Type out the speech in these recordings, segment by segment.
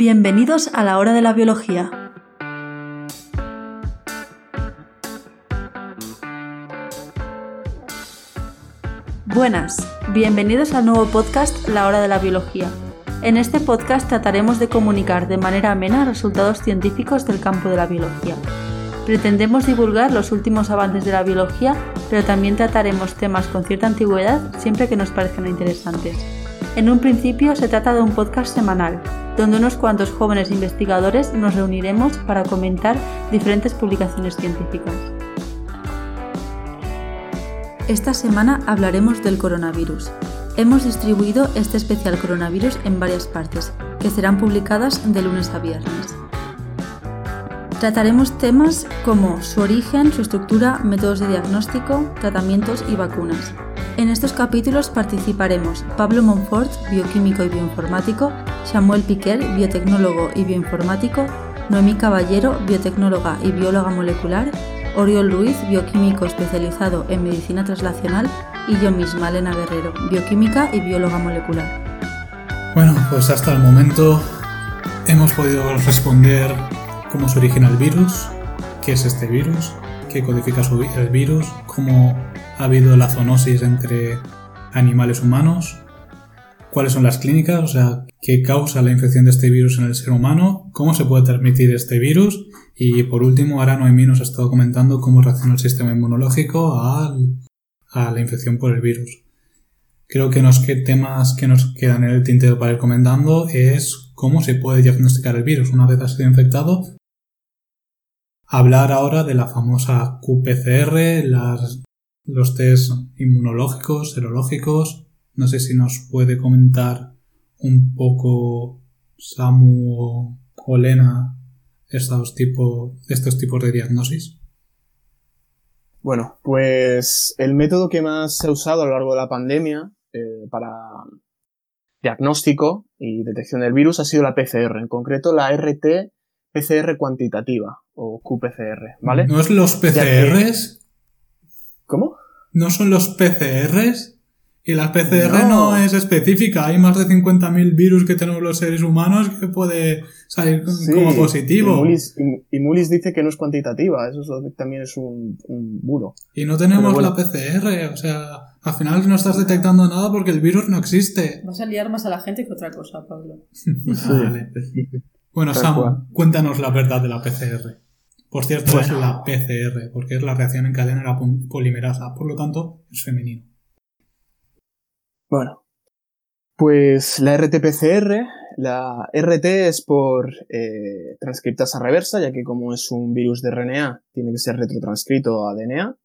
Bienvenidos a la hora de la biología. Buenas, bienvenidos al nuevo podcast La hora de la biología. En este podcast trataremos de comunicar de manera amena resultados científicos del campo de la biología. Pretendemos divulgar los últimos avances de la biología, pero también trataremos temas con cierta antigüedad siempre que nos parezcan interesantes. En un principio se trata de un podcast semanal, donde unos cuantos jóvenes investigadores nos reuniremos para comentar diferentes publicaciones científicas. Esta semana hablaremos del coronavirus. Hemos distribuido este especial coronavirus en varias partes, que serán publicadas de lunes a viernes. Trataremos temas como su origen, su estructura, métodos de diagnóstico, tratamientos y vacunas. En estos capítulos participaremos Pablo Monfort, bioquímico y bioinformático, Samuel Piquer, biotecnólogo y bioinformático, Noemí Caballero, biotecnóloga y bióloga molecular, Oriol Ruiz, bioquímico especializado en medicina translacional, y yo misma, Elena Guerrero, bioquímica y bióloga molecular. Bueno, pues hasta el momento hemos podido responder cómo se origina el virus, qué es este virus, qué codifica el virus, cómo ha habido la zoonosis entre animales humanos, cuáles son las clínicas, o sea, qué causa la infección de este virus en el ser humano, cómo se puede transmitir este virus y por último ahora Noemí nos ha estado comentando cómo reacciona el sistema inmunológico a, la infección por el virus. Creo que los temas que nos quedan en el tintero para ir comentando es cómo se puede diagnosticar el virus una vez ha sido infectado hablar ahora de la famosa QPCR, los test inmunológicos, serológicos. No sé si nos puede comentar un poco Samu o Lena estos, estos tipos de diagnosis. Bueno, pues el método que más se ha usado a lo largo de la pandemia eh, para diagnóstico y detección del virus ha sido la PCR, en concreto la RT-PCR cuantitativa, o QPCR, ¿vale? ¿No es los PCRs? ¿Cómo? ¿No son los PCRs? Y la PCR no, es específica. Hay más de 50.000 virus que tenemos los seres humanos que puede salir como positivo. Y Mulis, dice que no es cuantitativa. Eso también es un, un bulo. Y no tenemos la PCR. O sea, al final no estás detectando nada porque el virus no existe. Vas a liar más a la gente que otra cosa, Pablo. vale. Bueno, Sam, cuéntanos la verdad de la PCR. Por cierto, es la PCR, porque es la reacción en cadena de la polimerasa, por lo tanto, es femenino. Bueno, pues la RT-PCR, la RT es por eh, transcriptasa reversa, ya que como es un virus de RNA, tiene que ser retrotranscrito a DNA.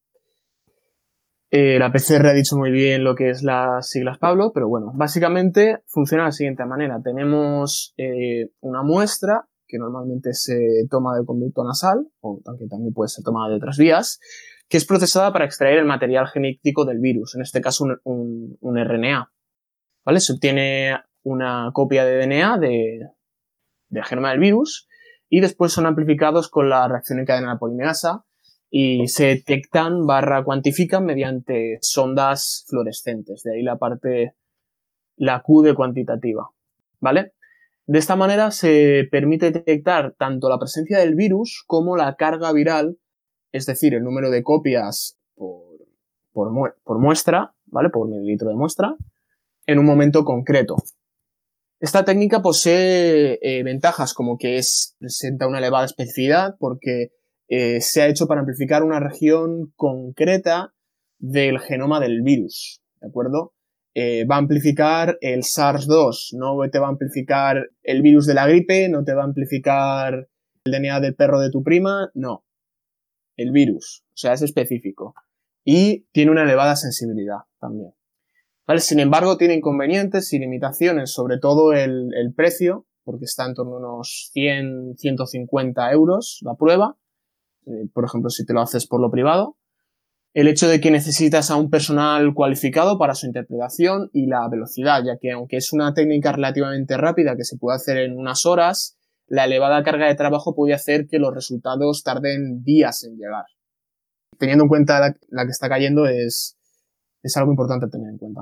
Eh, la PCR ha dicho muy bien lo que es las siglas Pablo, pero bueno, básicamente funciona de la siguiente manera. Tenemos eh, una muestra que normalmente se toma del conducto nasal, o aunque también puede ser tomada de otras vías, que es procesada para extraer el material genético del virus, en este caso un, RNA. ¿Vale? Se obtiene una copia de DNA de, del genoma del virus y después son amplificados con la reacción en cadena polimerasa y se detectan barra cuantifican mediante sondas fluorescentes. De ahí la parte, la Q de cuantitativa. ¿Vale? De esta manera se permite detectar tanto la presencia del virus como la carga viral, es decir, el número de copias por, muestra, ¿vale? Por mililitro de muestra, en un momento concreto. Esta técnica posee eh, ventajas como que es, presenta una elevada especificidad porque eh, se ha hecho para amplificar una región concreta del genoma del virus, ¿de acuerdo? Eh, va a amplificar el SARS-2, no te va a amplificar el virus de la gripe, no te va a amplificar el DNA del perro de tu prima, no. El virus, o sea, es específico. Y tiene una elevada sensibilidad también. ¿Vale? Sin embargo, tiene inconvenientes y limitaciones, sobre todo el, precio, porque está en torno a unos 100, 150 euros la prueba, eh, por ejemplo, si te lo haces por lo privado el hecho de que necesitas a un personal cualificado para su interpretación y la velocidad, ya que aunque es una técnica relativamente rápida que se puede hacer en unas horas, la elevada carga de trabajo puede hacer que los resultados tarden días en llegar. Teniendo en cuenta la, que está cayendo es, es algo importante tener en cuenta.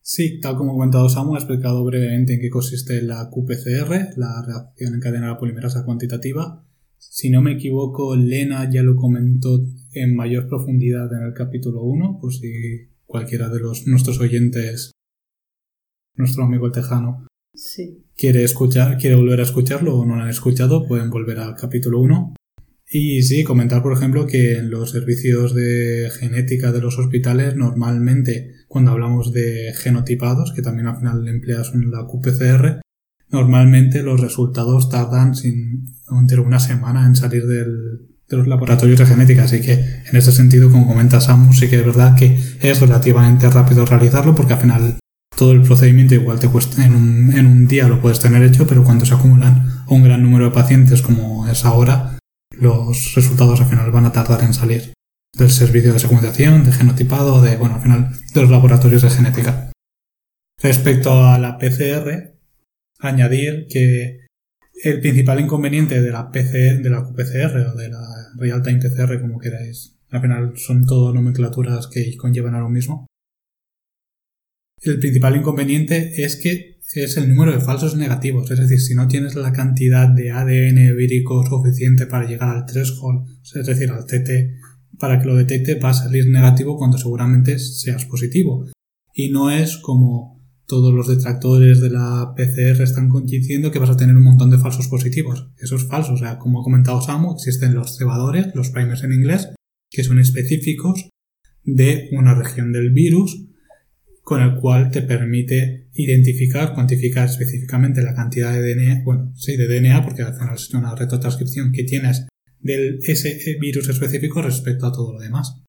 Sí, tal como ha comentado Samu, ha explicado brevemente en qué consiste la QPCR, la reacción en cadena polimerasa cuantitativa. Si no me equivoco, Lena ya lo comentó en mayor profundidad en el capítulo 1, por si cualquiera de los nuestros oyentes, nuestro amigo el tejano, Sí. quiere escuchar, quiere volver a escucharlo o no lo han escuchado, pueden volver al capítulo 1. Y sí, comentar, por ejemplo, que en los servicios de genética de los hospitales, normalmente, cuando hablamos de genotipados, que también al final empleas la QPCR, normalmente los resultados tardan sin entre una semana en salir del, de los laboratorios de genética. Así que, en ese sentido, como comenta Samu, sí que es verdad que es relativamente rápido realizarlo, porque al final todo el procedimiento igual te cuesta en un, en un día lo puedes tener hecho, pero cuando se acumulan un gran número de pacientes como es ahora, los resultados al final van a tardar en salir del servicio de secuenciación, de genotipado, de, bueno, al final de los laboratorios de genética. Respecto a la PCR, añadir que el principal inconveniente de la PC, de la QPCR o de la Real Time PCR, como queráis, al final son todo nomenclaturas que conllevan a lo mismo. El principal inconveniente es que es el número de falsos negativos, es decir, si no tienes la cantidad de ADN vírico suficiente para llegar al threshold, es decir, al TT, para que lo detecte va a salir negativo cuando seguramente seas positivo. Y no es como todos los detractores de la PCR están diciendo que vas a tener un montón de falsos positivos. Eso es falso, o sea, como ha comentado Samu, existen los cebadores, los primers en inglés, que son específicos de una región del virus con el cual te permite identificar, cuantificar específicamente la cantidad de DNA, bueno, sí, de DNA, porque al final es una retrotranscripción que tienes del ese virus específico respecto a todo lo demás.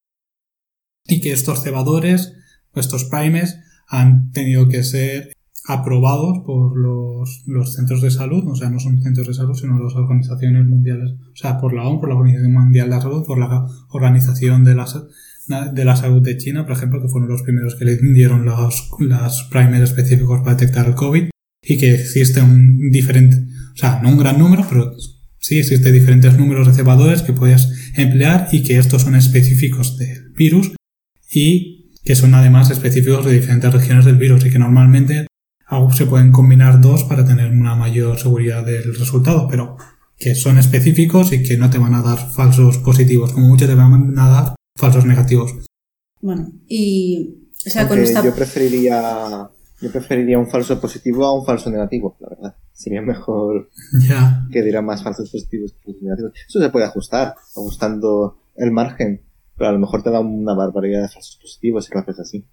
Y que estos cebadores, estos primes, han tenido que ser aprobados por los, los, centros de salud, o sea, no son centros de salud, sino las organizaciones mundiales, o sea, por la OMS, por la Organización Mundial de la Salud, por la Organización de la, de la Salud de China, por ejemplo, que fueron los primeros que le dieron los, las primers específicos para detectar el COVID, y que existe un diferente, o sea, no un gran número, pero sí existe diferentes números de cebadores que puedes emplear y que estos son específicos del virus y que son además específicos de diferentes regiones del virus y que normalmente se pueden combinar dos para tener una mayor seguridad del resultado, pero que son específicos y que no te van a dar falsos positivos, como mucho te van a dar falsos negativos. Bueno, y o sea, con esta... yo preferiría yo preferiría un falso positivo a un falso negativo, la verdad. Sería mejor que diera más falsos positivos que falsos negativos. Eso se puede ajustar, ajustando el margen, pero a lo mejor te da una barbaridad de falsos positivos si lo haces así.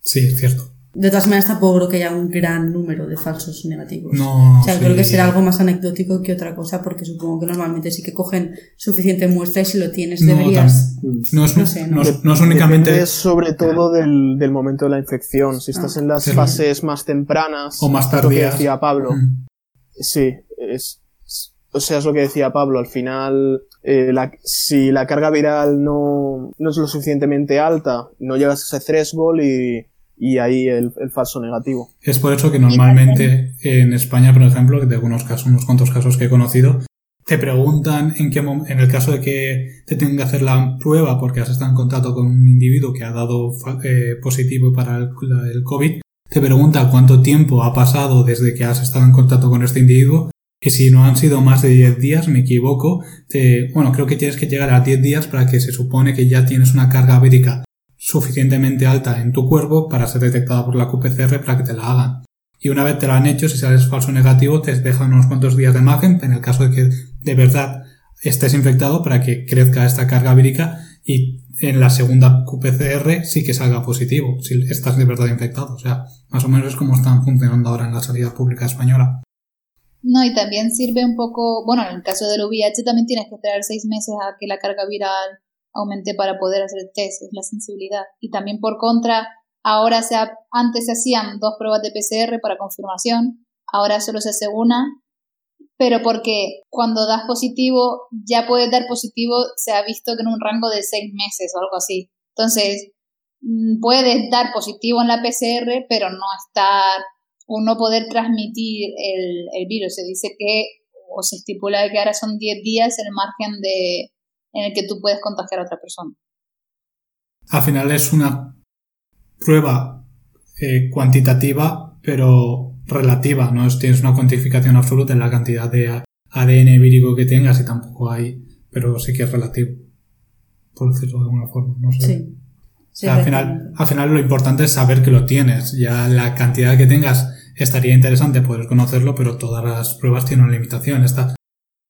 sí, es cierto. De todas maneras, tampoco creo que haya un gran número de falsos negativos. No, O sea, sí. creo que será algo más anecdótico que otra cosa, porque supongo que normalmente sí que cogen suficiente muestra y si lo tienes deberías... No es, No sé, no. no es- no es únicamente Depende sobre todo del, del momento de la infección. Si estás en las Sí. fases más tempranas, O más es lo que tardías. decía Pablo. Mm. Sí, es- o sea, es lo que decía Pablo. Al final, eh, la- si la carga viral no, no es lo suficientemente alta, no llegas a ese threshold y, y ahí el, el falso negativo. Es por eso que normalmente en España, por ejemplo, de algunos casos, unos cuantos casos que he conocido, te preguntan en qué en el caso de que te tengan que hacer la prueba porque has estado en contacto con un individuo que ha dado eh, positivo para el, la- el COVID, te pregunta cuánto tiempo ha pasado desde que has estado en contacto con este individuo y si no han sido más de 10 días, me equivoco, te, bueno, creo que tienes que llegar a 10 días para que se supone que ya tienes una carga vírica suficientemente alta en tu cuerpo para ser detectada por la QPCR para que te la hagan. Y una vez te la han hecho, si sales falso negativo, te dejan unos cuantos días de margen en el caso de que de verdad estés infectado para que crezca esta carga vírica y en la segunda QPCR sí que salga positivo, si estás de verdad infectado. O sea, más o menos es como están funcionando ahora en la sanidad pública española. No, y también sirve un poco, bueno, en el caso del VIH también tienes que esperar seis meses a que la carga viral aumente para poder hacer test, es la sensibilidad. Y también por contra, ahora se ha- antes se hacían dos pruebas de PCR para confirmación, ahora solo se hace una, pero porque cuando das positivo, ya puedes dar positivo, se ha visto que en un rango de seis meses o algo así. Entonces, mm, puedes dar positivo en la PCR, pero no estar o no poder transmitir el, el virus. Se dice que, o se estipula que ahora son 10 días el margen de, en el que tú puedes contagiar a otra persona. Al final es una prueba eh, cuantitativa, pero relativa. No es, tienes una cuantificación absoluta en la cantidad de ADN vírico que tengas y tampoco hay, pero sí que es relativo. Por decirlo de alguna forma. No sé. Sí. O sea, al, final, al final lo importante es saber que lo tienes. Ya la cantidad que tengas estaría interesante poder conocerlo, pero todas las pruebas tienen una limitación. Esta,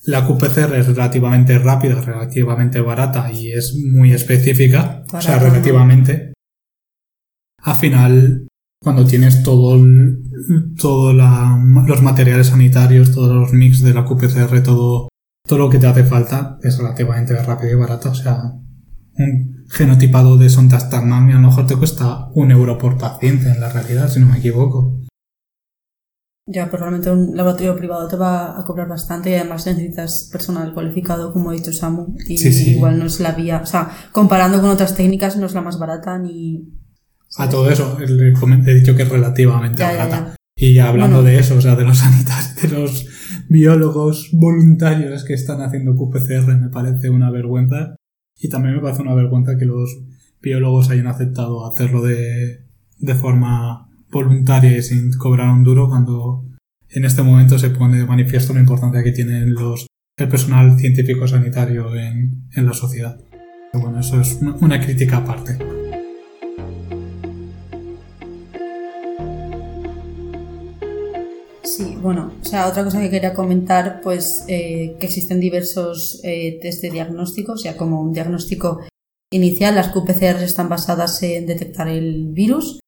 la QPCR es relativamente rápida, relativamente barata y es muy específica. o sea, relativamente. Al final, cuando tienes todo el- todo los materiales sanitarios, todos los mix de la QPCR, todo, todo lo que te hace falta es relativamente rápido y barato. O sea, un genotipado de Sontastamami a lo mejor te cuesta un euro por paciente en la realidad, si no me equivoco. Ya, pero realmente un laboratorio privado te va a cobrar bastante y además necesitas personal cualificado, como ha dicho Samu. Y Sí, sí. igual no es la vía. O sea, comparando con otras técnicas, no es la más barata ni. A todo eso, he dicho que es relativamente Ya, ya, barata. ya. Y hablando Bueno. de eso, o sea, de los sanitarios, de los biólogos voluntarios que están haciendo QPCR, me parece una vergüenza. Y también me parece una vergüenza que los biólogos hayan aceptado hacerlo de, de forma voluntaria y sin cobrar un duro cuando en este momento se pone de manifiesto la importancia que tienen los, el personal científico sanitario en, en la sociedad. Bueno, eso es una- una crítica aparte. Sí, bueno, o sea, otra cosa que quería comentar, pues eh, que existen diversos eh, test de diagnóstico, o sea, como un diagnóstico inicial, las QPCR están basadas en detectar el virus,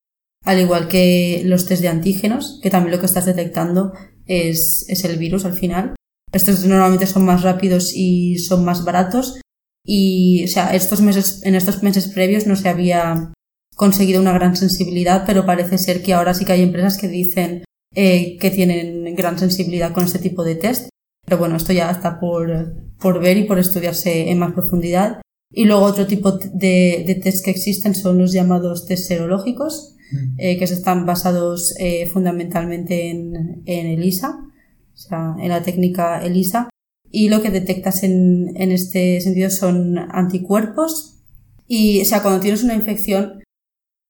al igual que los test de antígenos, que también lo que estás detectando es, el virus al final. Estos normalmente son más rápidos y son más baratos. Y, o sea, estos meses, en estos meses previos no se había conseguido una gran sensibilidad, pero parece ser que ahora sí que hay empresas que dicen eh, que tienen gran sensibilidad con este tipo de test. Pero bueno, esto ya está por, por ver y por estudiarse en más profundidad. Y luego otro tipo de, de test que existen son los llamados test serológicos, Mm. eh, que están basados eh, fundamentalmente en, en ELISA, o sea, en la técnica ELISA. Y lo que detectas en, en este sentido son anticuerpos. Y, o sea, cuando tienes una infección,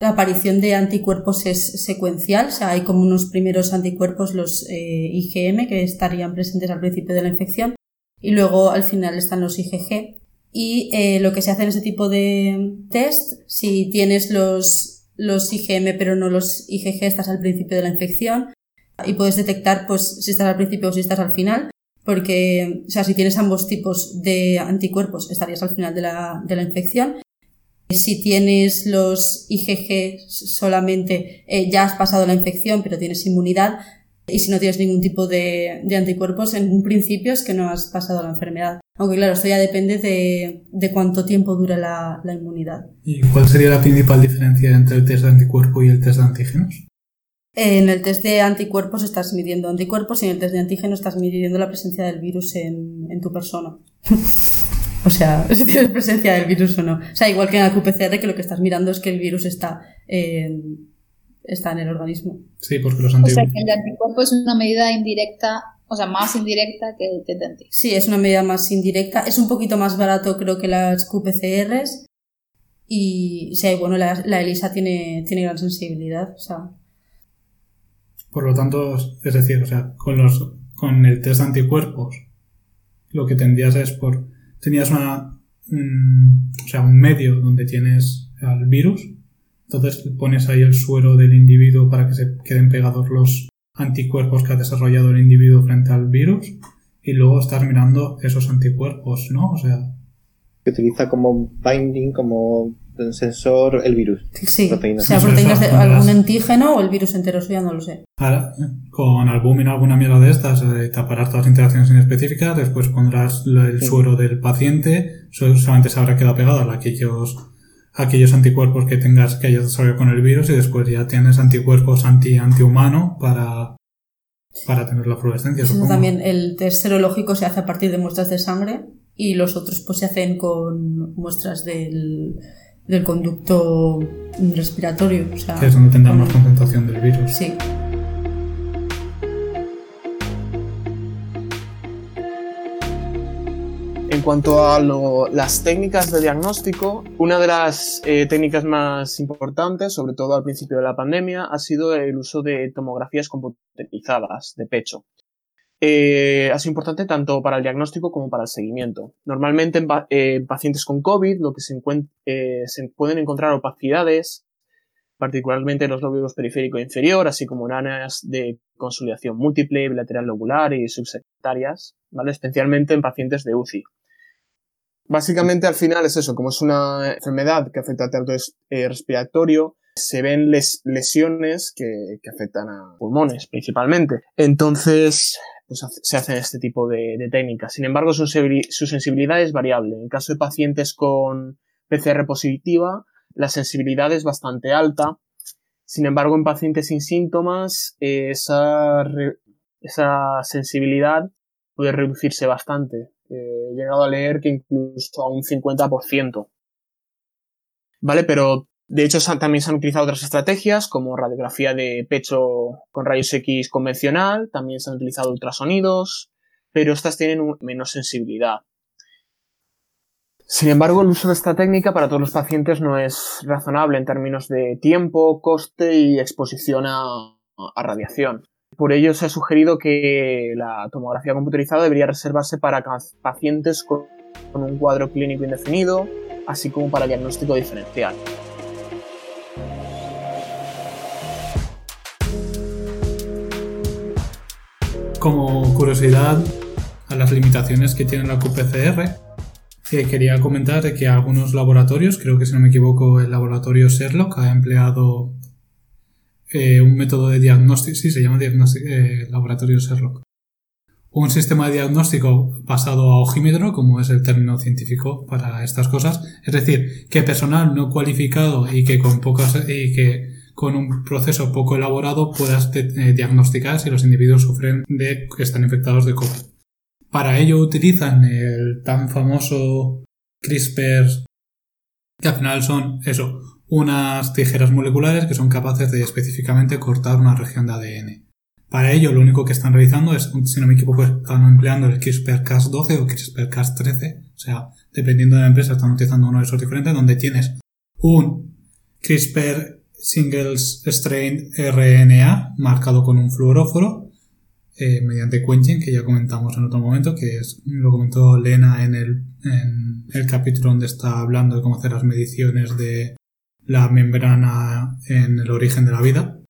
la aparición de anticuerpos es secuencial, o sea, hay como unos primeros anticuerpos, los eh, IgM, que estarían presentes al principio de la infección, y luego al final están los IgG. Y eh, lo que se hace en ese tipo de test, si tienes los, los IgM pero no los IgG, estás al principio de la infección, y puedes detectar pues si estás al principio o si estás al final, porque, o sea, si tienes ambos tipos de anticuerpos, estarías al final de la, de la infección. Si tienes los IgG solamente, eh, ya has pasado la infección, pero tienes inmunidad. Y si no tienes ningún tipo de, de anticuerpos, en un principio es que no has pasado la enfermedad. Aunque claro, esto ya depende de, de cuánto tiempo dura la, la inmunidad. ¿Y cuál sería la principal diferencia entre el test de anticuerpo y el test de antígenos? En el test de anticuerpos estás midiendo anticuerpos y en el test de antígenos estás midiendo la presencia del virus en, en tu persona. o sea, si tienes presencia del virus o no. O sea, igual que en la QPCR, que lo que estás mirando es que el virus está en, está en el organismo. Sí, porque los O sea anticuerpos... que el anticuerpo es una medida indirecta, o sea, más indirecta que el test. Sí, es una medida más indirecta. Es un poquito más barato, creo, que las QPCRs. Y, sí, bueno, la, la ELISA tiene, tiene gran sensibilidad. O sea, Por lo tanto, es decir, o sea, con los con el test de anticuerpos, lo que tendrías es por tenías una un- o sea, un medio donde tienes al virus, entonces pones ahí el suero del individuo para que se queden pegados los anticuerpos que ha desarrollado el individuo frente al virus y luego estás mirando esos anticuerpos, ¿no? O sea, Que utiliza como binding, como sensor el virus. sí, Proteínas. o sea, proteínas de algún antígeno o el virus entero, eso ya no lo sé. Ahora, con albúmina o alguna mierda de estas, eh, taparás todas las interacciones inespecíficas, después pondrás el Sí. suero del paciente, so- solamente se habrá quedado pegado a aquellos, aquellos anticuerpos que tengas que hayas desarrollado con el virus y después ya tienes anticuerpos anti antihumano para, para tener la fluorescencia. Supongo. también el test serológico se hace a partir de muestras de sangre y los otros pues se hacen con muestras del, del conducto respiratorio. O sea, Que es donde tendrás con- más concentración del virus. Sí. Cuanto a las técnicas de diagnóstico, una de las eh, técnicas más importantes, sobre todo al principio de la pandemia, ha sido el uso de tomografías computarizadas de pecho. Eh, sido importante tanto para el diagnóstico como para el seguimiento. Normalmente en, eh, en pacientes con COVID lo que se, eh, pueden encontrar opacidades, particularmente en los lóbulos periférico e inferior, así como en áreas de consolidación múltiple, bilateral lobular y subsectarias, especialmente en pacientes de UCI. Básicamente al final es eso, como es una enfermedad que afecta al tracto es- eh, respiratorio, se ven les- lesiones que, afectan a pulmones principalmente. Entonces, pues se hacen este tipo de, técnicas. Sin embargo, su, sensibil- su sensibilidad es variable. En caso de pacientes con PCR positiva, la sensibilidad es bastante alta. Sin embargo, en pacientes sin síntomas, eh, esa sensibilidad puede reducirse bastante. Eh, he llegado a leer que incluso a un 50%. ¿Vale? Pero de hecho también se han utilizado otras estrategias como radiografía de pecho con rayos X convencional, también se han utilizado ultrasonidos, pero estas tienen menos sensibilidad. Sin embargo, el uso de esta técnica para todos los pacientes no es razonable en términos de tiempo, coste y exposición a radiación. Por ello se ha sugerido que la tomografía computarizada debería reservarse para pacientes con, un cuadro clínico indefinido, así como para diagnóstico diferencial. Como curiosidad a las limitaciones que tiene la QPCR, eh, quería comentar que algunos laboratorios, creo que si no me equivoco el laboratorio Sherlock ha empleado eh, un método de diagnóstico, sí, se llama diagnóstico, eh, laboratorio Sherlock. Un sistema de diagnóstico basado a ojímetro, como es el término científico para estas cosas, es decir, que personal no cualificado y que con pocas y que con un proceso poco elaborado puedas eh, diagnosticar si los individuos sufren de están infectados de COVID. Para ello utilizan el tan famoso CRISPR, que al final son eso, unas tijeras moleculares que son capaces de específicamente cortar una región de ADN. Para ello lo único que están realizando es, si no me equivoco, están empleando el CRISPR-Cas12 o CRISPR-Cas13, o sea, dependiendo de la empresa están utilizando uno de esos diferentes, donde tienes un CRISPR Singles Strain RNA marcado con un fluoróforo eh, mediante quenching, que ya comentamos en otro momento, que es, lo comentó Lena en el, en el capítulo donde está hablando de cómo hacer las mediciones de la membrana en el origen de la vida.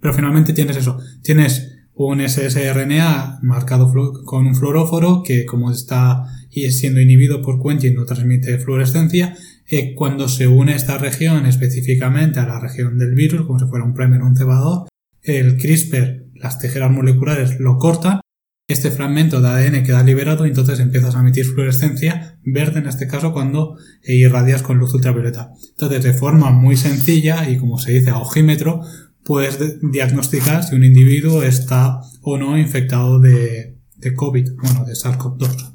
Pero finalmente tienes eso, tienes un SSRNA marcado con un fluoróforo que como está siendo inhibido por quenching no transmite fluorescencia eh, cuando se une esta región específicamente a la región del virus, como si fuera un primer o un cebador, el CRISPR, las tijeras moleculares lo cortan, este fragmento de ADN queda liberado y entonces empiezas a emitir fluorescencia verde en este caso cuando eh, irradias con luz ultravioleta. Entonces de forma muy sencilla y como se dice a ojímetro, puedes de- diagnosticar si un individuo está o no infectado de, de COVID, bueno, de SARS-CoV-2.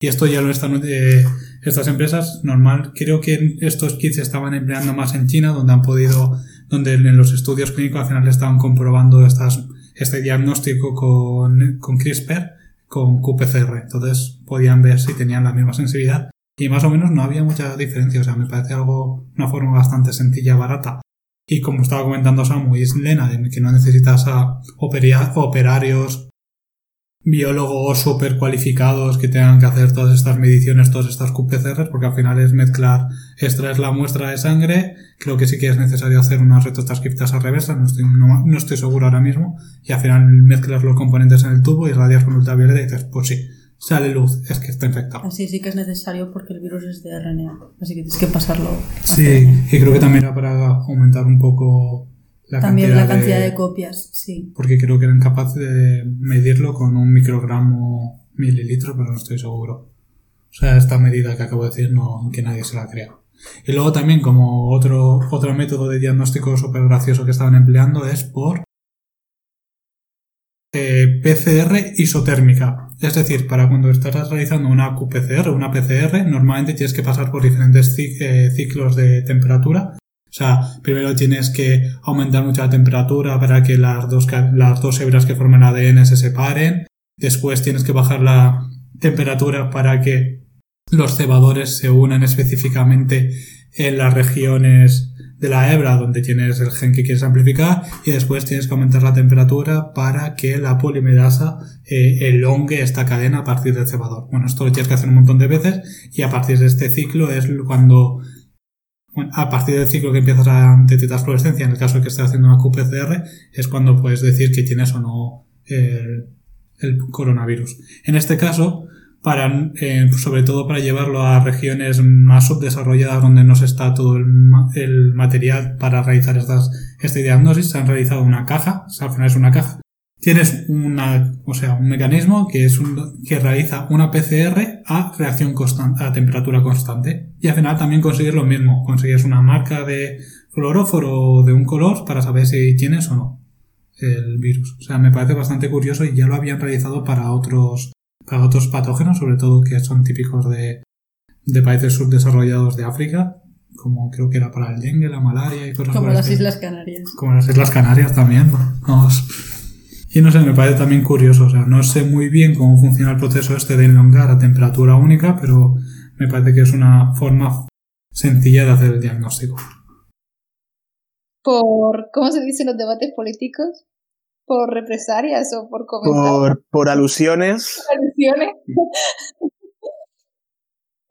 Y esto ya lo están, eh, estas empresas, normal, creo que estos kits estaban empleando más en China, donde han podido, donde en los estudios clínicos al final estaban comprobando estas, este diagnóstico con, con CRISPR, con QPCR. Entonces podían ver si tenían la misma sensibilidad. Y más o menos no había mucha diferencia, o sea, me parece algo, una forma bastante sencilla, barata. Y como estaba comentando Samu y Lena, que no necesitas a operarios biólogos súper cualificados que tengan que hacer todas estas mediciones, todas estas QPCRs, porque al final es mezclar, extraer la muestra de sangre, creo que sí que es necesario hacer unas retrotranscriptas reversa, no estoy, no, no estoy seguro ahora mismo, y al final mezclas los componentes en el tubo y radias con ultravioleta y dices, pues sí, sale luz, es que está infectado. Así sí que es necesario porque el virus es de RNA. Así que tienes que pasarlo. a Sí, y creo que también era para aumentar un poco la También cantidad la cantidad de de copias, sí. porque creo que eran capaces de medirlo con un microgramo mililitro, pero no estoy seguro. O sea, esta medida que acabo de decir, no, que nadie se la crea. Y luego también, como otro, otro método de diagnóstico súper gracioso que estaban empleando es por eh, PCR isotérmica. Es decir, para cuando estás realizando una QPCR una PCR, normalmente tienes que pasar por diferentes eh, ciclos de temperatura sea, primero tienes que aumentar mucho la temperatura para que las dos, las dos hebras que forman ADN se separen. Después tienes que bajar la, temperatura para que los cebadores se unan específicamente en las regiones de la hebra donde tienes el gen que quieres amplificar y después tienes que aumentar la temperatura para que la polimerasa eh, elongue esta cadena a partir del cebador. Bueno, esto lo tienes que hacer un montón de veces y a partir de este ciclo es cuando a partir del ciclo que empiezas a detectar fluorescencia, en el caso de que estés haciendo una QPCR, es cuando puedes decir que tienes o no el, coronavirus. En este caso, para, eh, sobre todo para llevarlo a regiones más subdesarrolladas donde no se está todo el, el material para realizar estas, este diagnóstico, se han realizado una caja, al final es una caja. Tienes una, o sea, un mecanismo que es un, que realiza una PCR a reacción constante, a temperatura constante. Y al final también consigues lo mismo, consigues una marca de fluoróforo de un color para saber si tienes o no el virus. O sea, me parece bastante curioso y ya lo habían realizado para otros, para otros patógenos, sobre todo que son típicos de, de países subdesarrollados de África, como creo que era para el dengue, la malaria y cosas Como las. Islas Canarias. Como las Islas Canarias también, vamos. Y no sé, me parece también curioso, o sea, no sé muy bien cómo funciona el proceso este de enlongar a temperatura única, pero me parece que es una forma sencilla de hacer el diagnóstico. Por, ¿cómo se dice en los debates políticos? ¿Por represalias o por comentarios? Por, por alusiones. alusiones.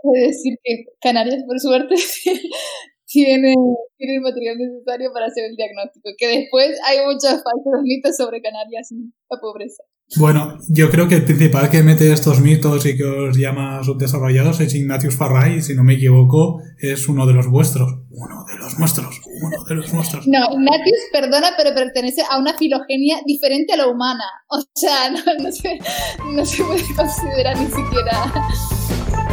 Puede decir que Canarias, por suerte, tiene, tiene el material necesario para hacer el diagnóstico. Que después hay muchos falsos mitos sobre Canarias y la pobreza. Bueno, yo creo que el principal que mete estos mitos y que os llama subdesarrollados es Ignatius Farray, si no me equivoco, es uno de los vuestros. Uno de los nuestros. Uno de los nuestros. No, Ignatius, perdona, pero pertenece a una filogenia diferente a la humana. O sea, no, no se, no se puede considerar ni siquiera.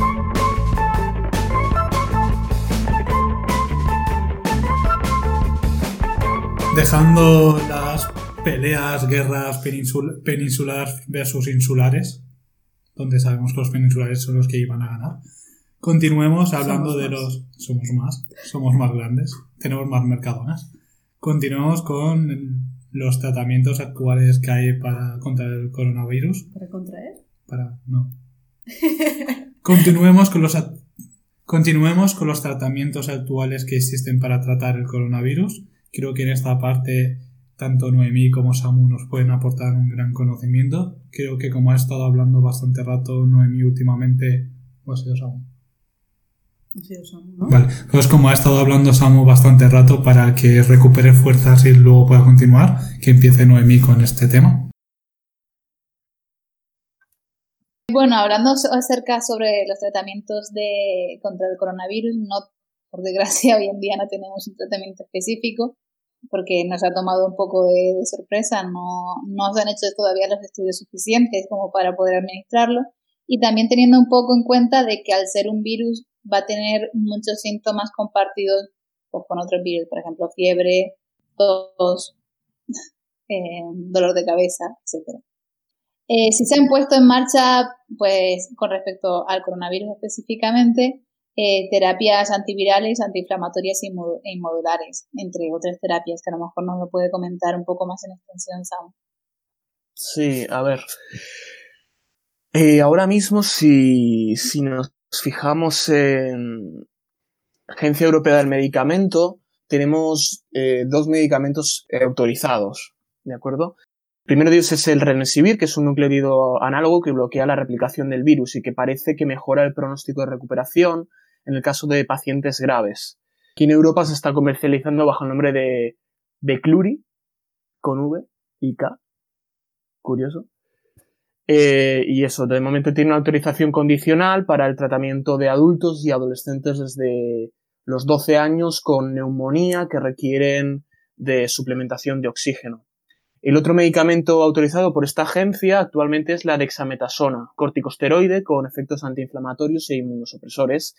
Dejando las peleas, guerras peninsul- peninsular versus insulares, donde sabemos que los peninsulares son los que iban a ganar. Continuemos hablando Somos de más. los... Somos más, somos más grandes, tenemos más mercadonas. Continuemos con los tratamientos actuales que hay para contra el coronavirus. ¿Para contraer? Para... no. Continuemos con los... Continuemos con los tratamientos actuales que existen para tratar el coronavirus. Creo que en esta parte tanto Noemí como Samu nos pueden aportar un gran conocimiento. Creo que como ha estado hablando bastante rato Noemí últimamente, o ha sido Samu. Ha sido Samu, ¿no? Vale, pues como ha estado hablando Samu bastante rato para que recupere fuerzas y luego pueda continuar, que empiece Noemí con este tema. Bueno, hablando acerca sobre los tratamientos de, contra el coronavirus, no, por desgracia, hoy en día no tenemos un tratamiento específico porque nos ha tomado un poco de, sorpresa, no, no se han hecho todavía los estudios suficientes como para poder administrarlo y también teniendo un poco en cuenta de que al ser un virus va a tener muchos síntomas compartidos pues, con otros virus, por ejemplo, fiebre, tos, eh, dolor de cabeza, etcétera. Eh, si se han puesto en marcha, pues con respecto al coronavirus específicamente, eh, terapias antivirales, antiinflamatorias e inmu- e inmodulares, entre otras terapias que a lo mejor nos lo puede comentar un poco más en extensión, Sam. Sí, a ver. Eh, ahora mismo, si, si nos fijamos en Agencia Europea del Medicamento, tenemos eh, dos medicamentos autorizados, ¿de acuerdo? Primero de ellos es el Remdesivir, que es un nucleótido análogo que bloquea la replicación del virus y que parece que mejora el pronóstico de recuperación en el caso de pacientes graves. Aquí en Europa se está comercializando bajo el nombre de Becluri, con V y K. Curioso. Eh, y eso, de momento tiene una autorización condicional para el tratamiento de adultos y adolescentes desde los 12 años con neumonía que requieren de suplementación de oxígeno. El otro medicamento autorizado por esta agencia actualmente es la dexametasona, corticosteroide con efectos antiinflamatorios e inmunosupresores,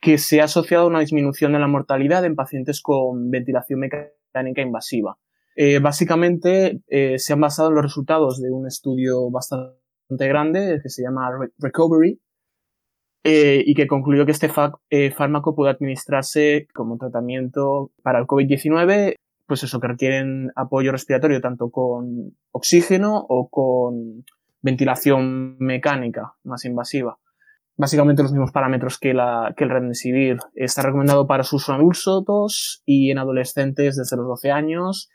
que se ha asociado a una disminución de la mortalidad en pacientes con ventilación mecánica invasiva. Eh, básicamente eh, se han basado en los resultados de un estudio bastante grande que se llama Re Recovery eh, y que concluyó que este fármaco puede administrarse como tratamiento para el COVID-19, pues eso, que requieren apoyo respiratorio tanto con oxígeno o con ventilación mecánica más invasiva. Básicamente los mismos parámetros que, la, que el Remdesivir. Está recomendado para su uso en adultos y en adolescentes desde los 12 años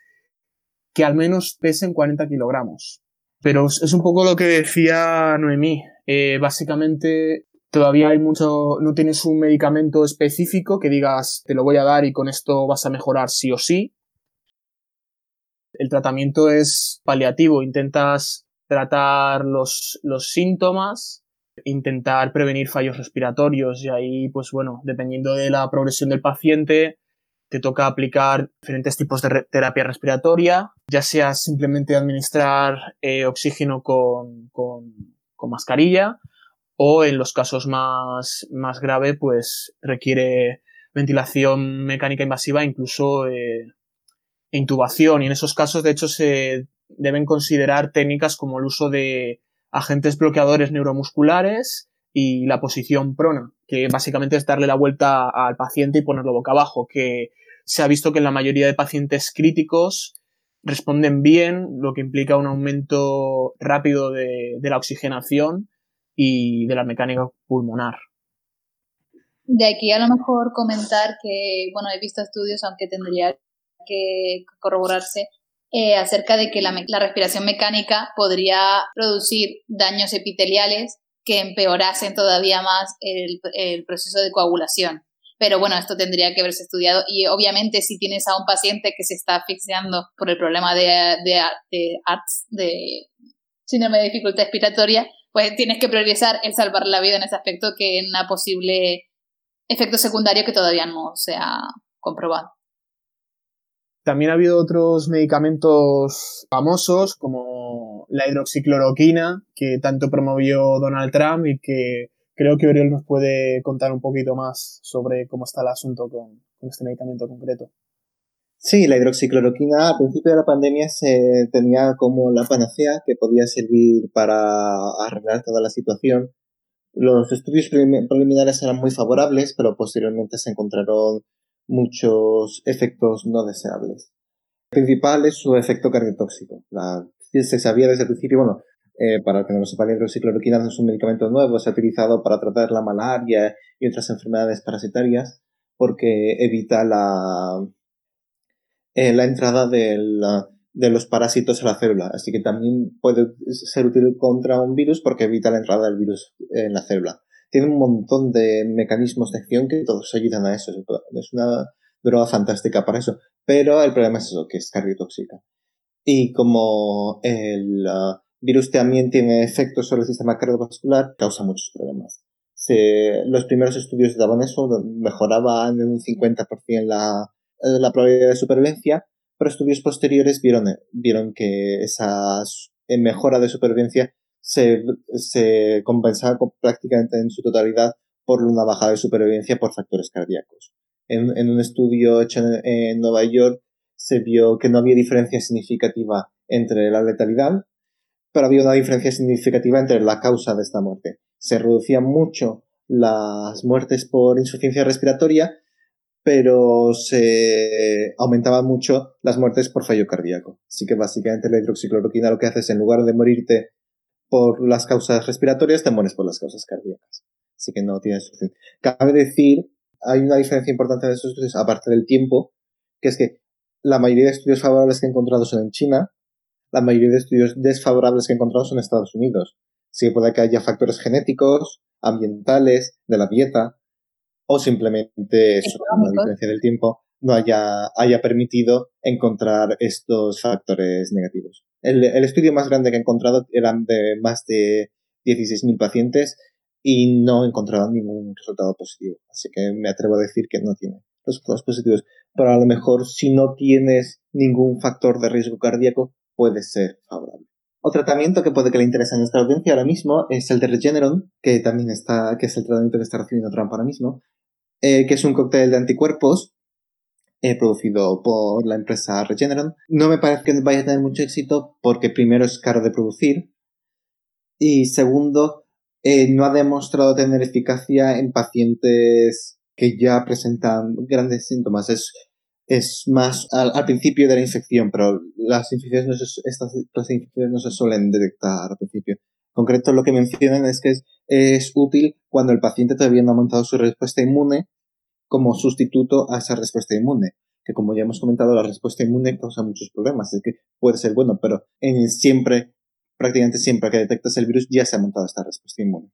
que al menos pesen 40 kilogramos. Pero es un poco lo que decía Noemí. Eh, básicamente todavía hay mucho, no tienes un medicamento específico que digas te lo voy a dar y con esto vas a mejorar sí o sí. El tratamiento es paliativo, intentas tratar los, los síntomas, intentar prevenir fallos respiratorios y ahí, pues bueno, dependiendo de la progresión del paciente, te toca aplicar diferentes tipos de terapia respiratoria, ya sea simplemente administrar eh, oxígeno con, con, mascarilla o en los casos más, más graves pues requiere ventilación mecánica invasiva, incluso eh, intubación. Y en esos casos de hecho se deben considerar técnicas como el uso de agentes bloqueadores neuromusculares y la posición prona, que básicamente es darle la vuelta al paciente y ponerlo boca abajo, que se ha visto que en la mayoría de pacientes críticos responden bien, lo que implica un aumento rápido de, la oxigenación y de la mecánica pulmonar. De aquí a lo mejor comentar que, bueno, he visto estudios, aunque tendría que corroborarse, eh, acerca de que la, la, respiración mecánica podría producir daños epiteliales que empeorasen todavía más el, proceso de coagulación. Pero bueno, esto tendría que haberse estudiado y obviamente si tienes a un paciente que se está asfixiando por el problema de, de, de de síndrome de dificultad respiratoria, pues tienes que priorizar el salvar la vida en ese aspecto que en una posible efecto secundario que todavía no se ha comprobado. También ha habido otros medicamentos famosos como la hidroxicloroquina, que tanto promovió Donald Trump y que creo que Oriol nos puede contar un poquito más sobre cómo está el asunto con, este medicamento concreto. Sí, la hidroxicloroquina al principio de la pandemia se tenía como la panacea que podía servir para arreglar toda la situación. Los estudios preliminares eran muy favorables, pero posteriormente se encontraron muchos efectos no deseables. El principal es su efecto cardiotóxico. Se sabía desde el principio, bueno, eh, para que no lo sepa, la hidroxicloroquina no es un medicamento nuevo, se ha utilizado para tratar la malaria y otras enfermedades parasitarias porque evita la, eh, la entrada de los parásitos a la célula. Así que también puede ser útil contra un virus porque evita la entrada del virus en la célula. Tiene un montón de mecanismos de acción que todos ayudan a eso. Es una droga fantástica para eso. Pero el problema es eso, que es cardiotóxica. Y como el, virus también tiene efectos sobre el sistema cardiovascular, causa muchos problemas. los primeros estudios daban eso, mejoraban en un 50% la, la probabilidad de supervivencia, pero estudios posteriores vieron, vieron que esa mejora de supervivencia se, se compensaba prácticamente en su totalidad por una bajada de supervivencia por factores cardíacos. En, un estudio hecho en, en Nueva York se vio que no había diferencia significativa entre la letalidad pero había una diferencia significativa entre la causa de esta muerte. Se reducían mucho las muertes por insuficiencia respiratoria, pero se aumentaban mucho las muertes por fallo cardíaco. Así que básicamente la hidroxicloroquina lo que hace es, en lugar de morirte por las causas respiratorias, te mueres por las causas cardíacas. Así que no tiene solución. Cabe decir, hay una diferencia importante de esos estudios, aparte del tiempo, que es que la mayoría de estudios favorables que he encontrado son en China, la mayoría de estudios desfavorables que he encontrado son en Estados Unidos. Sí que puede que haya factores genéticos, ambientales, de la dieta, o simplemente eso, la diferencia del tiempo no haya, haya permitido encontrar estos factores negativos. El, estudio más grande que he encontrado eran de más de 16.000 pacientes y no he encontrado ningún resultado positivo. Así que me atrevo a decir que no tiene resultados positivos. Pero a lo mejor si no tienes ningún factor de riesgo cardíaco, puede ser favorable. Otro tratamiento que puede que le interese a nuestra audiencia ahora mismo es el de Regeneron, que también está, que es el tratamiento que está recibiendo Trump ahora mismo, eh, que es un cóctel de anticuerpos eh, producido por la empresa Regeneron. No me parece que vaya a tener mucho éxito porque primero es caro de producir y segundo eh, no ha demostrado tener eficacia en pacientes que ya presentan grandes síntomas. Es es más al, principio de la infección, pero las infecciones no se, estas infecciones no se suelen detectar al principio. concreto lo que mencionan es que es, es útil cuando el paciente todavía no ha aumentado su respuesta inmune como sustituto a esa respuesta inmune que como ya hemos comentado, la respuesta inmune causa muchos problemas. Es que puede ser bueno, pero siempre, prácticamente siempre que detectas el virus ya se ha montado esta respuesta inmune.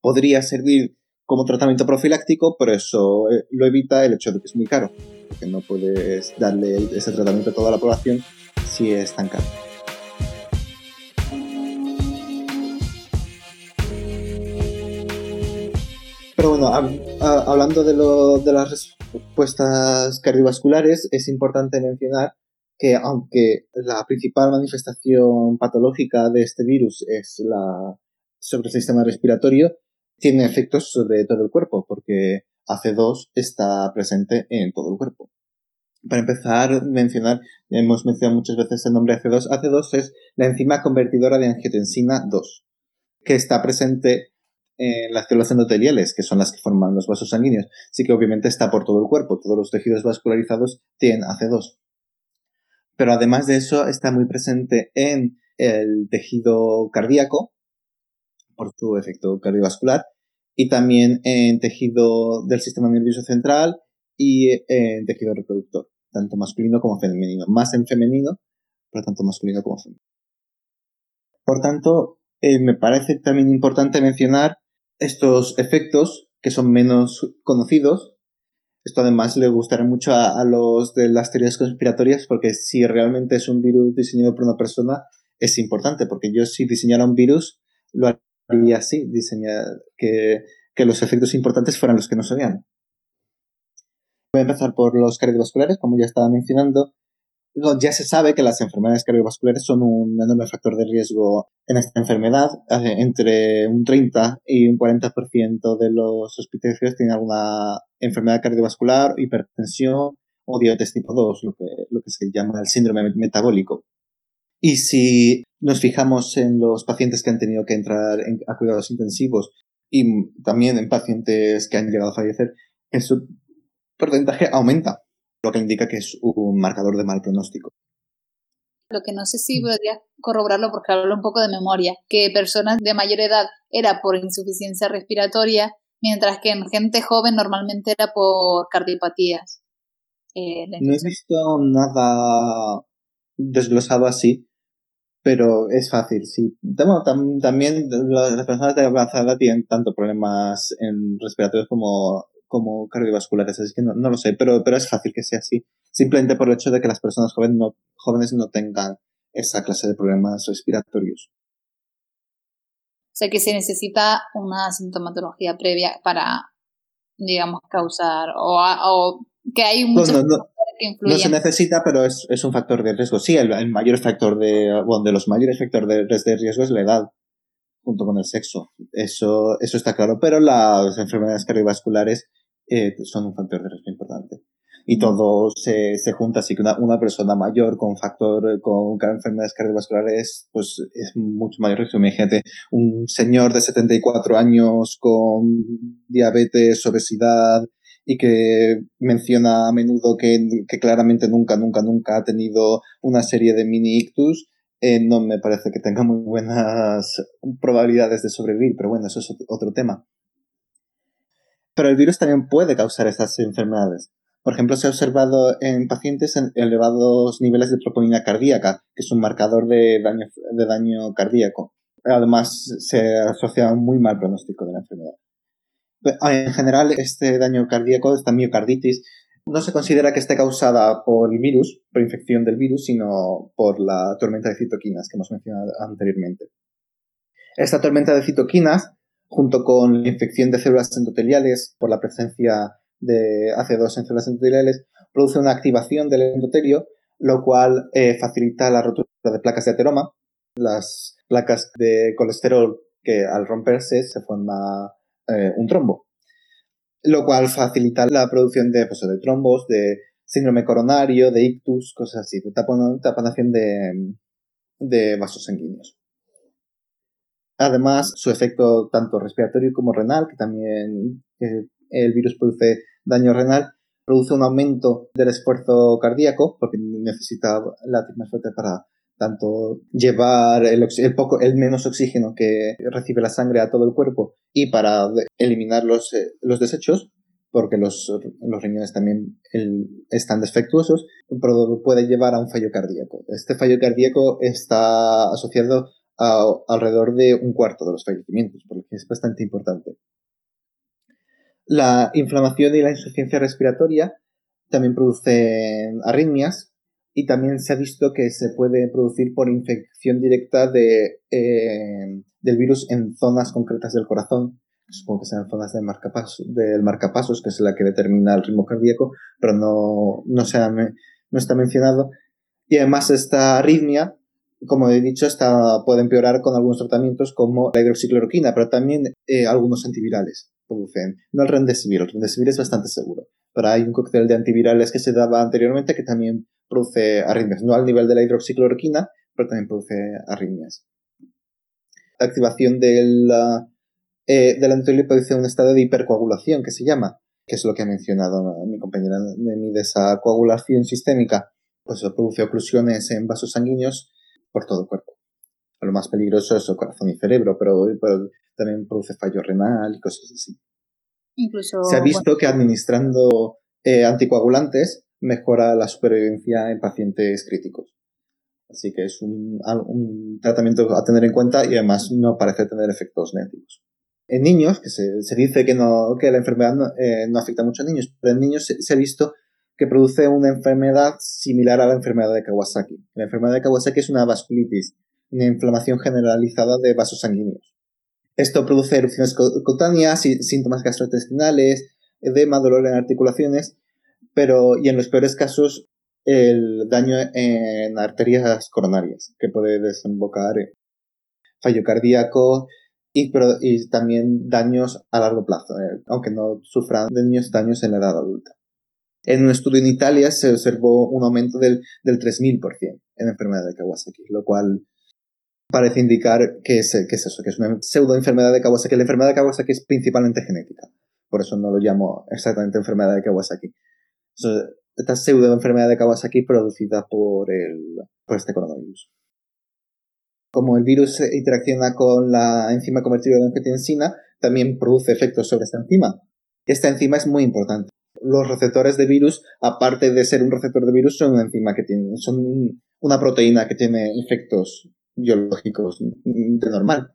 Podría servir como tratamiento profiláctico, pero eso eh, lo evita el hecho de que es muy caro, porque no puedes darle ese tratamiento a toda la población si es tan caro. Pero bueno, hablando de, las respuestas cardiovasculares, es importante mencionar que aunque la principal manifestación patológica de este virus es sobre el sistema respiratorio, tiene efectos sobre todo el cuerpo, porque AC2 está presente en todo el cuerpo. Para empezar, mencionar, hemos mencionado muchas veces el nombre AC2. AC2 es la enzima convertidora de angiotensina 2, que está presente en las células endoteliales, que son las que forman los vasos sanguíneos. Sí que obviamente está por todo el cuerpo, todos los tejidos vascularizados tienen AC2. Pero además de eso, está muy presente en el tejido cardíaco, por su efecto cardiovascular, y también en tejido del sistema nervioso central y en tejido reproductor, tanto masculino como femenino. Más en femenino, pero tanto masculino como femenino. Por tanto, eh, me parece también importante mencionar estos efectos que son menos conocidos. Esto además le gustará mucho a, los de las teorías conspiratorias porque si realmente es un virus diseñado por una persona es importante porque yo si diseñara un virus lo haría así, diseñar que, que los efectos importantes fueran los que no se vean. Voy a empezar por los cardiovasculares, como ya estaba mencionando ya se sabe que las enfermedades cardiovasculares son un enorme factor de riesgo en esta enfermedad. Entre un 30 y un 40% de los hospitalarios tienen alguna enfermedad cardiovascular, hipertensión o diabetes tipo 2, lo que, lo que se llama el síndrome metabólico. Y si nos fijamos en los pacientes que han tenido que entrar a cuidados intensivos y también en pacientes que han llegado a fallecer, su porcentaje aumenta lo que indica que es un marcador de mal pronóstico. Lo que no sé si podría corroborarlo porque hablo un poco de memoria, que personas de mayor edad era por insuficiencia respiratoria, mientras que en gente joven normalmente era por cardiopatías. Eh, no he visto nada desglosado así, pero es fácil, sí. también las personas de avanzada tienen tanto problemas en respiratorios como como cardiovasculares, así que no, lo sé, pero, pero es fácil que sea así. Simplemente por el hecho de que las personas jóvenes no, jóvenes no tengan esa clase de problemas respiratorios. O sea que se necesita una sintomatología previa para, digamos, causar o, o que hay muchos no, no, que. No se necesita, pero es, es, un factor de riesgo. Sí, el, mayor factor de, bueno, de los mayores factores de riesgo es la edad junto con el sexo. Eso, eso está claro, pero las enfermedades cardiovasculares eh, son un factor de riesgo importante. Y todo se, se junta, así que una, una, persona mayor con factor, con enfermedades cardiovasculares, pues es mucho mayor riesgo. Imagínate, un señor de 74 años con diabetes, obesidad, y que menciona a menudo que, que claramente nunca, nunca, nunca ha tenido una serie de mini ictus, eh, no me parece que tenga muy buenas probabilidades de sobrevivir, pero bueno, eso es otro tema. Pero el virus también puede causar esas enfermedades. Por ejemplo, se ha observado en pacientes en elevados niveles de troponina cardíaca, que es un marcador de daño, de daño cardíaco. Además, se asocia a un muy mal pronóstico de la enfermedad. En general, este daño cardíaco, esta miocarditis, no se considera que esté causada por el virus, por infección del virus, sino por la tormenta de citoquinas que hemos mencionado anteriormente. Esta tormenta de citoquinas, junto con la infección de células endoteliales por la presencia de AC2 en células endoteliales, produce una activación del endotelio, lo cual eh, facilita la rotura de placas de ateroma, las placas de colesterol que al romperse se forma eh, un trombo lo cual facilita la producción de, pues, de trombos, de síndrome coronario, de ictus, cosas así, de taponación de, de vasos sanguíneos. Además, su efecto tanto respiratorio como renal, que también el virus produce daño renal, produce un aumento del esfuerzo cardíaco, porque necesita latir más fuerte para, tanto llevar el, poco, el menos oxígeno que recibe la sangre a todo el cuerpo y para eliminar los, eh, los desechos, porque los, los riñones también están defectuosos, puede llevar a un fallo cardíaco. Este fallo cardíaco está asociado a alrededor de un cuarto de los fallecimientos, por lo que es bastante importante. La inflamación y la insuficiencia respiratoria también producen arritmias y también se ha visto que se puede producir por infección directa de, eh, del virus en zonas concretas del corazón, supongo que sean zonas del marcapasos, que es la que determina el ritmo cardíaco, pero no, no está mencionado. Y además esta arritmia, como he dicho, está, puede empeorar con algunos tratamientos como la hidroxicloroquina, pero también eh, algunos antivirales producen. No el rendesivir, el rendesivir es bastante seguro, pero hay un cóctel de antivirales que se daba anteriormente que también produce arritmias, no al nivel de la hidroxicloroquina, pero también produce arritmias. La activación del, eh, del produce un estado de hipercoagulación que se llama, que es lo que ha mencionado mi compañera de esa coagulación sistémica, pues produce oclusiones en vasos sanguíneos por todo el cuerpo. Lo más peligroso es el corazón y cerebro, pero, también produce fallo renal y cosas así. Incluso, Se ha visto que administrando eh, anticoagulantes mejora la supervivencia en pacientes críticos. Así que es un, tratamiento a tener en cuenta y además no parece tener efectos negativos. En niños, que se, dice que, no, que la enfermedad eh, no, afecta mucho a niños, pero en niños se, ha visto que produce una enfermedad similar a la enfermedad de Kawasaki. La enfermedad de Kawasaki es una vasculitis, una inflamación generalizada de vasos sanguíneos. Esto produce erupciones cutáneas, síntomas gastrointestinales, edema, dolor en articulaciones pero y en los peores casos el daño en arterias coronarias, que puede desembocar en fallo cardíaco y, también daños a largo plazo, eh, aunque no sufran daños, daños en la edad adulta. En un estudio en Italia se observó un aumento del, del 3.000% en la enfermedad de Kawasaki, lo cual parece indicar que es, que es eso, que es una pseudo enfermedad de Kawasaki. La enfermedad de Kawasaki es principalmente genética, por eso no lo llamo exactamente enfermedad de Kawasaki esta pseudo enfermedad de Kawasaki producida por, el, por este coronavirus. Como el virus interacciona con la enzima convertida de angiotensina, también produce efectos sobre esta enzima. Esta enzima es muy importante. Los receptores de virus, aparte de ser un receptor de virus, son una enzima que tiene, son una proteína que tiene efectos biológicos de normal.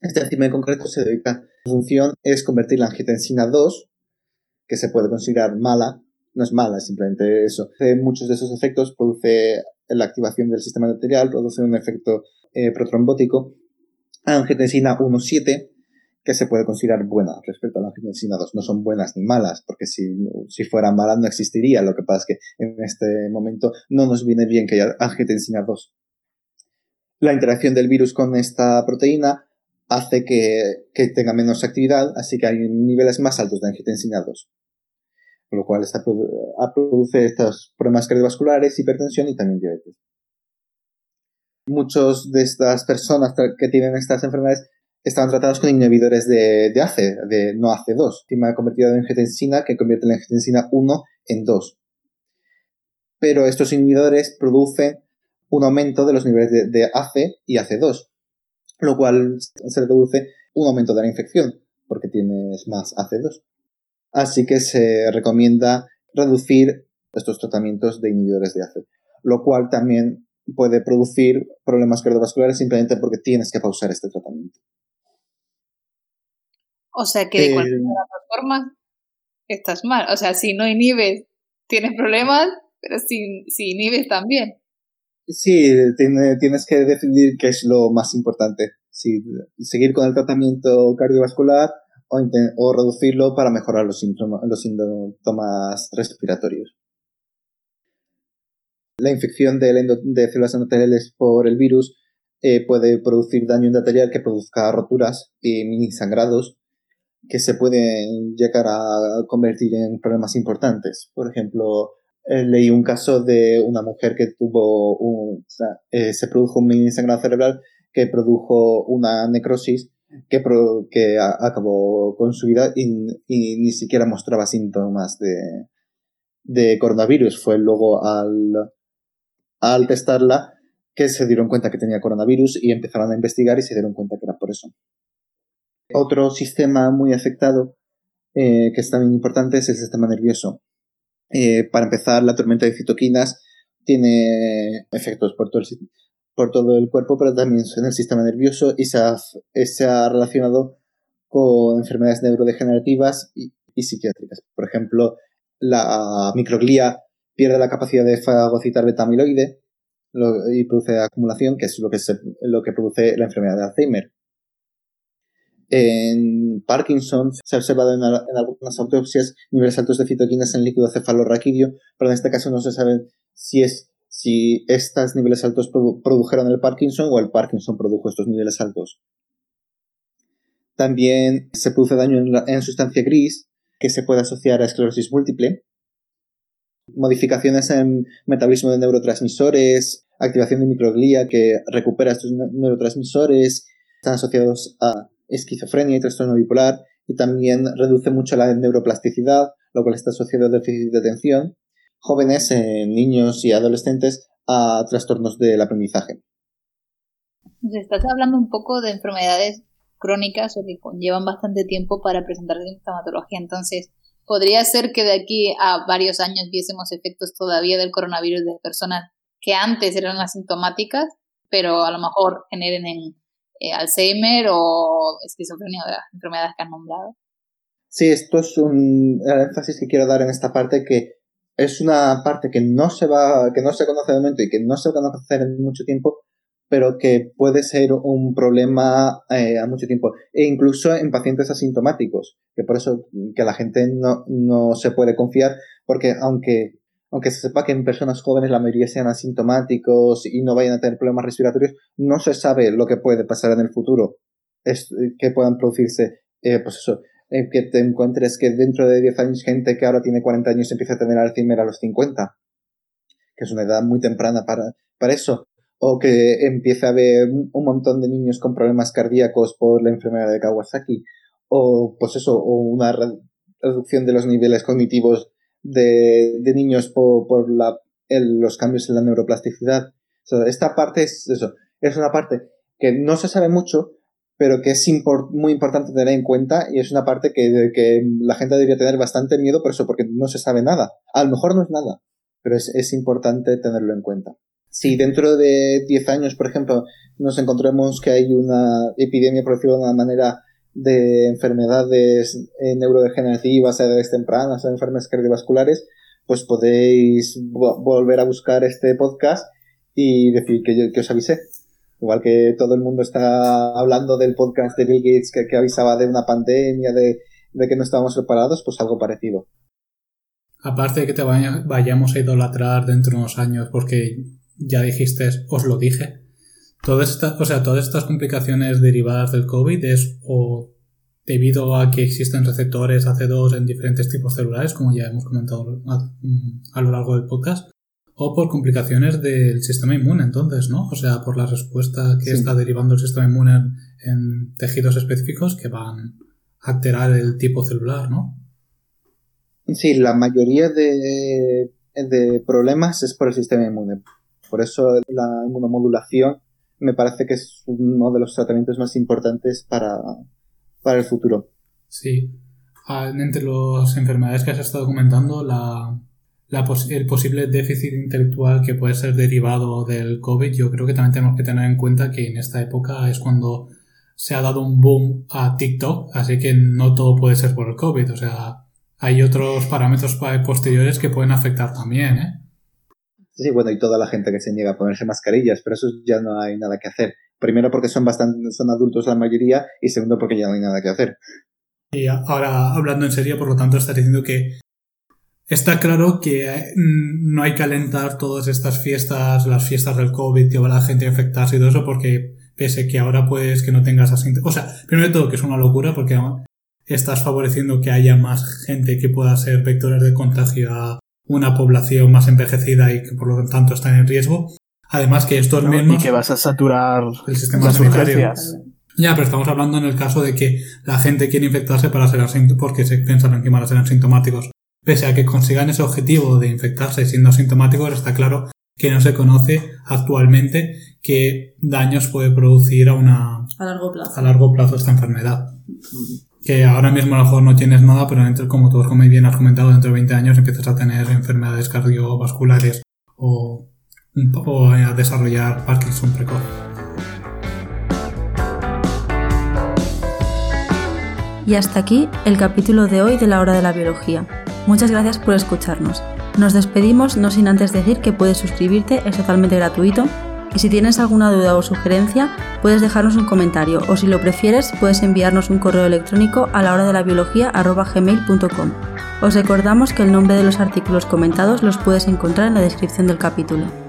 Esta enzima en concreto se dedica, su función es convertir la angiotensina 2, que se puede considerar mala, no es mala, es simplemente eso. Muchos de esos efectos produce la activación del sistema arterial, produce un efecto eh, protrombótico. Angiotensina 1,7, que se puede considerar buena respecto a la angiotensina 2. No son buenas ni malas, porque si, si fuera mala no existiría. Lo que pasa es que en este momento no nos viene bien que haya angiotensina 2. La interacción del virus con esta proteína hace que, que tenga menos actividad, así que hay niveles más altos de angiotensina 2 con lo cual esta produce estos problemas cardiovasculares, hipertensión y también diabetes. Muchos de estas personas que tienen estas enfermedades están tratados con inhibidores de, ACE, de no ACE2, enzima convertida de angiotensina que convierte la angiotensina 1 en 2. Pero estos inhibidores producen un aumento de los niveles de, ACE y ACE2, lo cual se produce un aumento de la infección, porque tienes más ACE2. Así que se recomienda reducir estos tratamientos de inhibidores de ACE, lo cual también puede producir problemas cardiovasculares simplemente porque tienes que pausar este tratamiento. O sea que de cualquier forma estás mal. O sea, si no inhibes, tienes problemas, pero si, si inhibes también. Sí, tienes que decidir qué es lo más importante. Si seguir con el tratamiento cardiovascular o, reducirlo para mejorar los síntomas, respiratorios. La infección de, de células endoteliales por el virus eh, puede producir daño endotelial que produzca roturas y mini sangrados que se pueden llegar a convertir en problemas importantes. Por ejemplo, eh, leí un caso de una mujer que tuvo un, eh, se produjo un mini sangrado cerebral que produjo una necrosis que, que acabó con su vida y, ni siquiera mostraba síntomas de, de coronavirus. Fue luego al, al testarla que se dieron cuenta que tenía coronavirus y empezaron a investigar y se dieron cuenta que era por eso. Otro sistema muy afectado, eh, que es también importante, es el sistema nervioso. Eh, para empezar, la tormenta de citoquinas tiene efectos por todo, el, por todo el cuerpo, pero también en el sistema nervioso y se ha, se ha relacionado con enfermedades neurodegenerativas y, psiquiátricas. Por ejemplo, la microglía pierde la capacidad de fagocitar beta-amiloide y produce acumulación, que es lo que, lo que produce la enfermedad de Alzheimer. En Parkinson se ha observado en, algunas autopsias niveles altos de citoquinas en líquido cefalorraquídeo, pero en este caso no se sabe si es si estos niveles altos produjeron el Parkinson o el Parkinson produjo estos niveles altos. También se produce daño en, en sustancia gris que se puede asociar a esclerosis múltiple, modificaciones en metabolismo de neurotransmisores, activación de microglía que recupera estos neurotransmisores, están asociados a esquizofrenia y trastorno bipolar y también reduce mucho la neuroplasticidad, lo cual está asociado a déficit de atención, jóvenes, eh, niños y adolescentes a trastornos del aprendizaje. Estás hablando un poco de enfermedades crónicas o que conllevan bastante tiempo para presentar sintomatología. Entonces, podría ser que de aquí a varios años viésemos efectos todavía del coronavirus de personas que antes eran asintomáticas, pero a lo mejor generen en eh, Alzheimer o esquizofrenia, de las enfermedades que han nombrado. Sí, esto es un énfasis que quiero dar en esta parte que es una parte que no se va, que no se conoce de momento y que no se va a conocer en mucho tiempo, pero que puede ser un problema eh, a mucho tiempo. E incluso en pacientes asintomáticos, que por eso que la gente no, no se puede confiar, porque aunque aunque se sepa que en personas jóvenes la mayoría sean asintomáticos y no vayan a tener problemas respiratorios, no se sabe lo que puede pasar en el futuro. Es, que puedan producirse, eh, pues eso, eh, que te encuentres que dentro de 10 años gente que ahora tiene 40 años empieza a tener Alzheimer a los 50, que es una edad muy temprana para, para eso. O que empiece a haber un montón de niños con problemas cardíacos por la enfermedad de Kawasaki. O, pues eso, o una reducción de los niveles cognitivos de, de niños por, por la, el, los cambios en la neuroplasticidad. esta parte es eso, es una parte que no se sabe mucho, pero que es muy importante tener en cuenta y es una parte que, que, la gente debería tener bastante miedo por eso, porque no se sabe nada. A lo mejor no es nada, pero es, es importante tenerlo en cuenta. Si dentro de 10 años, por ejemplo, nos encontremos que hay una epidemia, por decirlo de una manera, de enfermedades eh, neurodegenerativas a edades tempranas o enfermedades cardiovasculares, pues podéis volver a buscar este podcast y decir que, yo, que os avisé. Igual que todo el mundo está hablando del podcast de Bill Gates que, que avisaba de una pandemia, de, de, que no estábamos preparados, pues algo parecido. Aparte de que te vayamos a idolatrar dentro de unos años porque ya dijiste, os lo dije, Todas estas, o sea, todas estas complicaciones derivadas del COVID es o debido a que existen receptores AC2 en diferentes tipos celulares, como ya hemos comentado a, lo largo del podcast, o por complicaciones del sistema inmune, entonces, ¿no? O sea, por la respuesta que está derivando el sistema inmune en, tejidos específicos que van a alterar el tipo celular, ¿no? Sí, la mayoría de, de problemas es por el sistema inmune. Por eso la inmunomodulación me parece que es uno de los tratamientos más importantes para, para el futuro. Sí. Ah, entre las enfermedades que has estado comentando, la, el posible déficit intelectual que puede ser derivado del COVID, yo creo que también tenemos que tener en cuenta que en esta época es cuando se ha dado un boom a TikTok, así que no todo puede ser por el COVID, o sea, hay otros parámetros posteriores que pueden afectar también, ¿eh? Sí, bueno, y toda la gente que se niega a ponerse mascarillas, pero eso ya no hay nada que hacer. Primero porque son bastante, son adultos la mayoría, y segundo porque ya no hay nada que hacer. Y ahora, hablando en serio, por lo tanto, estás diciendo que está claro que eh, no hay que alentar todas estas fiestas, las fiestas del COVID, que va la gente a infectarse y todo eso, porque pese que ahora puedes que no tengas así. O sea, primero de todo, que es una locura, porque estás favoreciendo que haya más gente que pueda ser vectores de contagio a una población más envejecida y que por lo tanto están en riesgo. Además que estos mismos... Y que vas a saturar el sistema sanitario. Ya, pero estamos hablando en el caso de que la gente quiere infectarse para ser porque se piensan que van a ser asintomáticos. Pese a que consigan ese objetivo de infectarse siendo asintomáticos, está claro que no se conoce actualmente qué daños puede producir a una A largo plazo. a largo plazo esta enfermedad. Que ahora mismo a lo mejor no tienes nada, pero dentro, como tú como bien has comentado, dentro de 20 años empiezas a tener enfermedades cardiovasculares o, o a desarrollar Parkinson precoz. Y hasta aquí el capítulo de hoy de la hora de la biología. Muchas gracias por escucharnos. Nos despedimos no sin antes decir que puedes suscribirte, es totalmente gratuito. Y si tienes alguna duda o sugerencia, puedes dejarnos un comentario o si lo prefieres, puedes enviarnos un correo electrónico a la hora de la biología Os recordamos que el nombre de los artículos comentados los puedes encontrar en la descripción del capítulo.